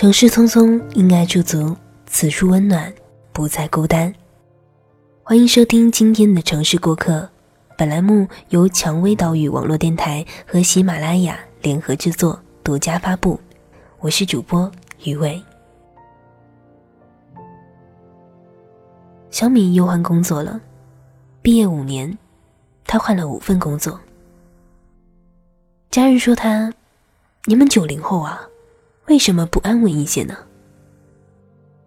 城市匆匆，因爱驻足，此处温暖，不再孤单。欢迎收听今天的城市过客，本栏目由蔷薇岛屿网络电台和喜马拉雅联合制作，独家发布。我是主播余伟。小米又换工作了，毕业五年，他换了五份工作。家人说他：“你们九零后啊。”为什么不安稳一些呢？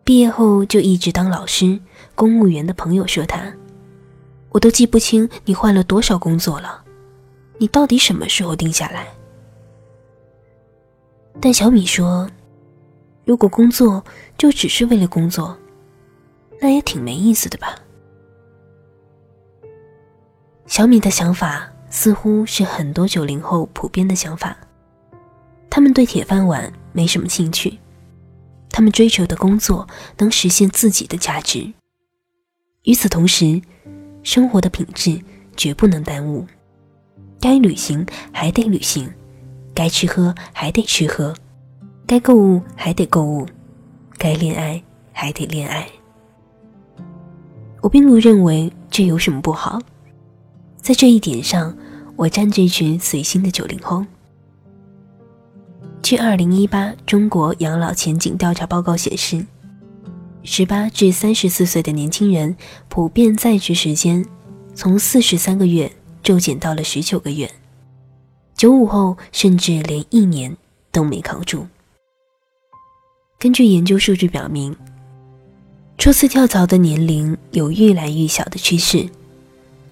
毕业后就一直当老师、公务员的朋友说他，我都记不清你换了多少工作了，你到底什么时候定下来？但小米说，如果工作就只是为了工作，那也挺没意思的吧。小米的想法似乎是很多九零后普遍的想法，他们对铁饭碗。没什么兴趣，他们追求的工作能实现自己的价值。与此同时，生活的品质绝不能耽误。该旅行还得旅行，该吃喝还得吃喝，该购物还得购物，该恋爱还得恋爱。我并不认为这有什么不好，在这一点上，我站这群随心的九零后。据二零一八中国养老前景调查报告显示，十八至三十四岁的年轻人普遍在职时间从四十三个月骤减到了十九个月，九五后甚至连一年都没扛住。根据研究数据表明，初次跳槽的年龄有越来越小的趋势，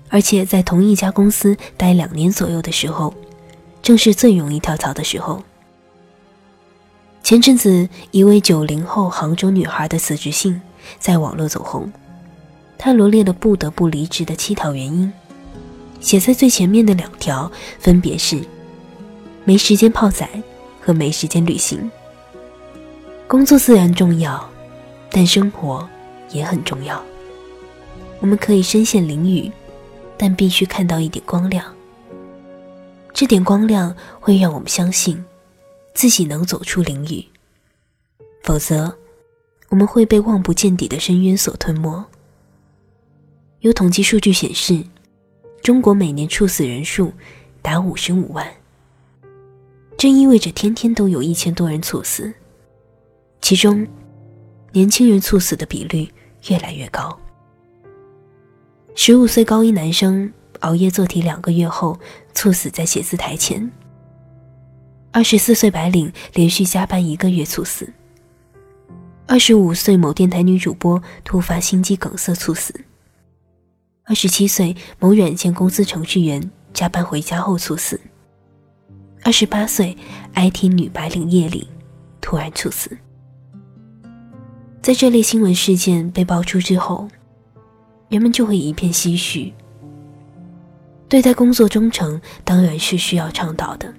而且在同一家公司待两年左右的时候，正是最容易跳槽的时候。前阵子，一位九零后杭州女孩的辞职信在网络走红，她罗列了不得不离职的七条原因，写在最前面的两条分别是：没时间泡仔和没时间旅行。工作自然重要，但生活也很重要。我们可以身陷囹圄，但必须看到一点光亮。这点光亮会让我们相信。自己能走出囹圄，否则我们会被望不见底的深渊所吞没。有统计数据显示，中国每年猝死人数达五十五万，这意味着天天都有一千多人猝死，其中年轻人猝死的比率越来越高。十五岁高一男生熬夜做题两个月后猝死在写字台前。二十四岁白领连续加班一个月猝死。二十五岁某电台女主播突发心肌梗塞猝死。二十七岁某软件公司程序员加班回家后猝死。二十八岁 IT 女白领夜里突然猝死。在这类新闻事件被爆出之后，人们就会一片唏嘘。对待工作忠诚当然是需要倡导的。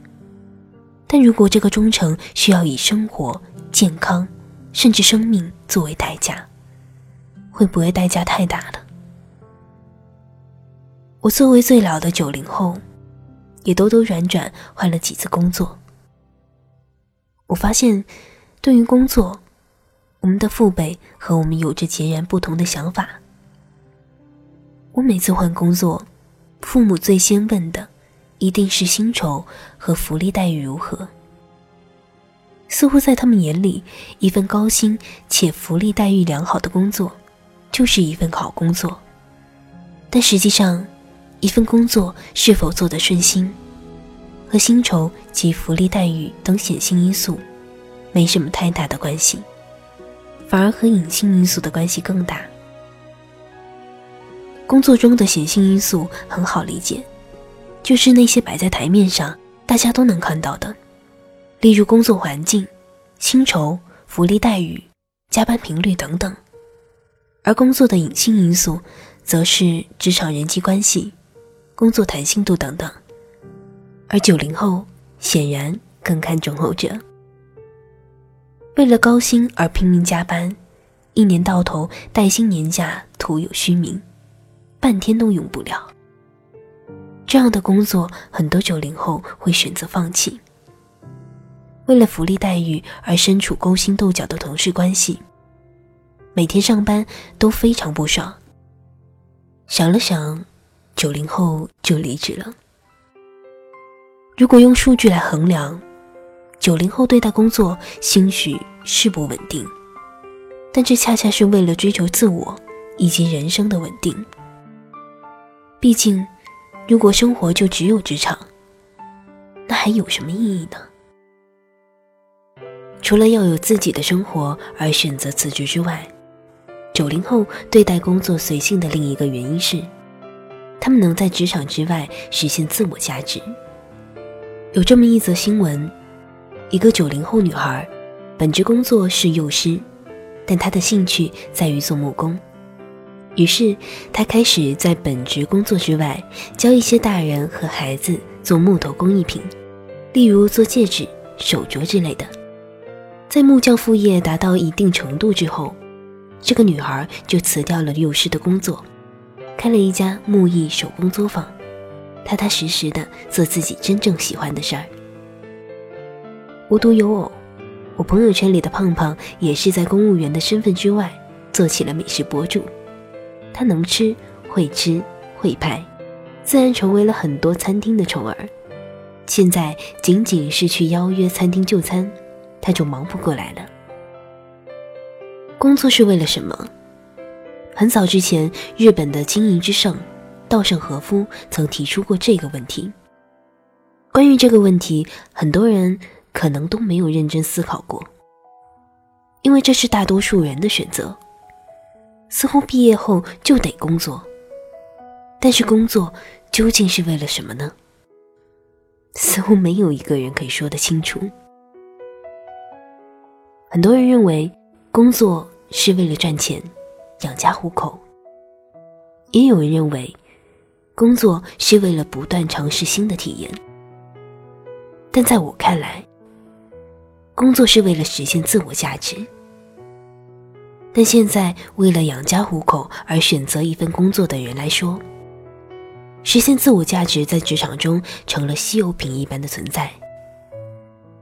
但如果这个忠诚需要以生活、健康，甚至生命作为代价，会不会代价太大了？我作为最老的九零后，也兜兜转转换了几次工作。我发现，对于工作，我们的父辈和我们有着截然不同的想法。我每次换工作，父母最先问的。一定是薪酬和福利待遇如何？似乎在他们眼里，一份高薪且福利待遇良好的工作，就是一份好工作。但实际上，一份工作是否做得顺心，和薪酬及福利待遇等显性因素，没什么太大的关系，反而和隐性因素的关系更大。工作中的显性因素很好理解。就是那些摆在台面上，大家都能看到的，例如工作环境、薪酬、福利待遇、加班频率等等；而工作的隐性因素，则是职场人际关系、工作弹性度等等。而九零后显然更看重后者，为了高薪而拼命加班，一年到头带薪年假徒有虚名，半天都用不了。这样的工作，很多九零后会选择放弃。为了福利待遇而身处勾心斗角的同事关系，每天上班都非常不爽。想了想，九零后就离职了。如果用数据来衡量，九零后对待工作兴许是不稳定，但这恰恰是为了追求自我以及人生的稳定。毕竟，如果生活就只有职场，那还有什么意义呢？除了要有自己的生活而选择辞职之外，九零后对待工作随性的另一个原因是，他们能在职场之外实现自我价值。有这么一则新闻：一个九零后女孩，本职工作是幼师，但她的兴趣在于做木工。于是，他开始在本职工作之外教一些大人和孩子做木头工艺品，例如做戒指、手镯之类的。在木匠副业达到一定程度之后，这个女孩就辞掉了幼师的工作，开了一家木艺手工作坊，踏踏实实的做自己真正喜欢的事儿。无独有偶，我朋友圈里的胖胖也是在公务员的身份之外做起了美食博主。他能吃，会吃，会拍，自然成为了很多餐厅的宠儿。现在仅仅是去邀约餐厅就餐。他就忙不过来了。工作是为了什么？很早之前，日本的经营之圣稻盛和夫曾提出过这个问题。关于这个问题，很多人可能都没有认真思考过，因为这是大多数人的选择。似乎毕业后就得工作，但是工作究竟是为了什么呢？似乎没有一个人可以说得清楚。很多人认为工作是为了赚钱、养家糊口，也有人认为工作是为了不断尝试新的体验。但在我看来，工作是为了实现自我价值。但现在为了养家糊口而选择一份工作的人来说，实现自我价值在职场中成了稀有品一般的存在，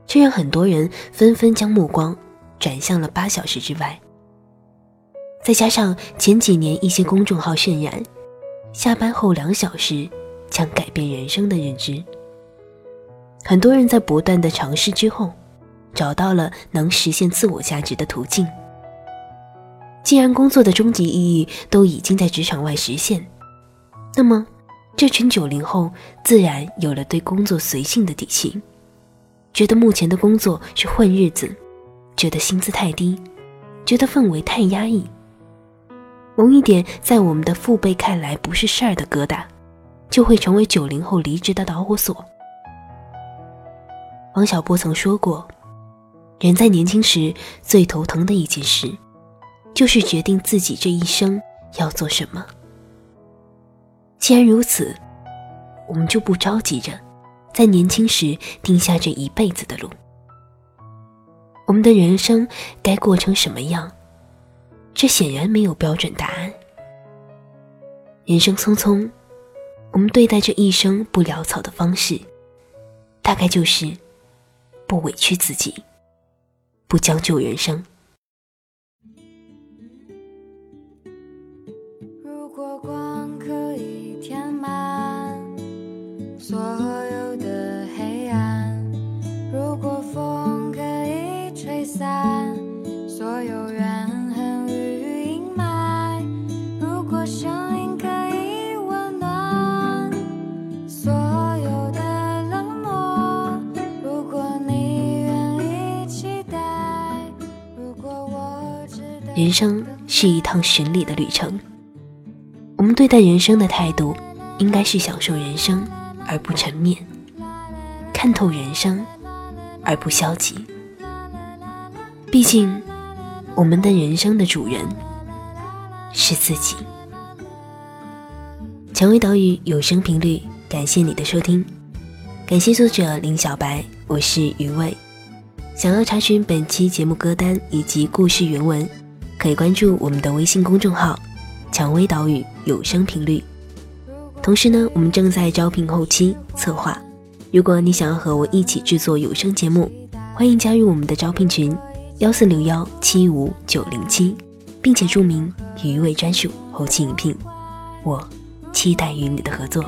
这让很多人纷纷将目光。转向了八小时之外，再加上前几年一些公众号渲染，下班后两小时将改变人生的认知。很多人在不断的尝试之后，找到了能实现自我价值的途径。既然工作的终极意义都已经在职场外实现，那么这群九零后自然有了对工作随性的底气，觉得目前的工作是混日子。觉得薪资太低，觉得氛围太压抑。某一点在我们的父辈看来不是事儿的疙瘩，就会成为九零后离职的导火索。王小波曾说过：“人在年轻时最头疼的一件事，就是决定自己这一生要做什么。”既然如此，我们就不着急着在年轻时定下这一辈子的路。我们的人生该过成什么样？这显然没有标准答案。人生匆匆，我们对待这一生不潦草的方式，大概就是不委屈自己，不将就人生。人生是一趟寻礼的旅程，我们对待人生的态度，应该是享受人生而不沉湎，看透人生而不消极。毕竟，我们的人生的主人是自己。蔷薇岛屿有声频率，感谢你的收听，感谢作者林小白，我是余味。想要查询本期节目歌单以及故事原文，可以关注我们的微信公众号“蔷薇岛屿有声频率”。同时呢，我们正在招聘后期策划，如果你想要和我一起制作有声节目。欢迎加入我们的招聘群幺四六幺七五九零七，并且注明“鱼味专属”后期应聘。我期待与你的合作。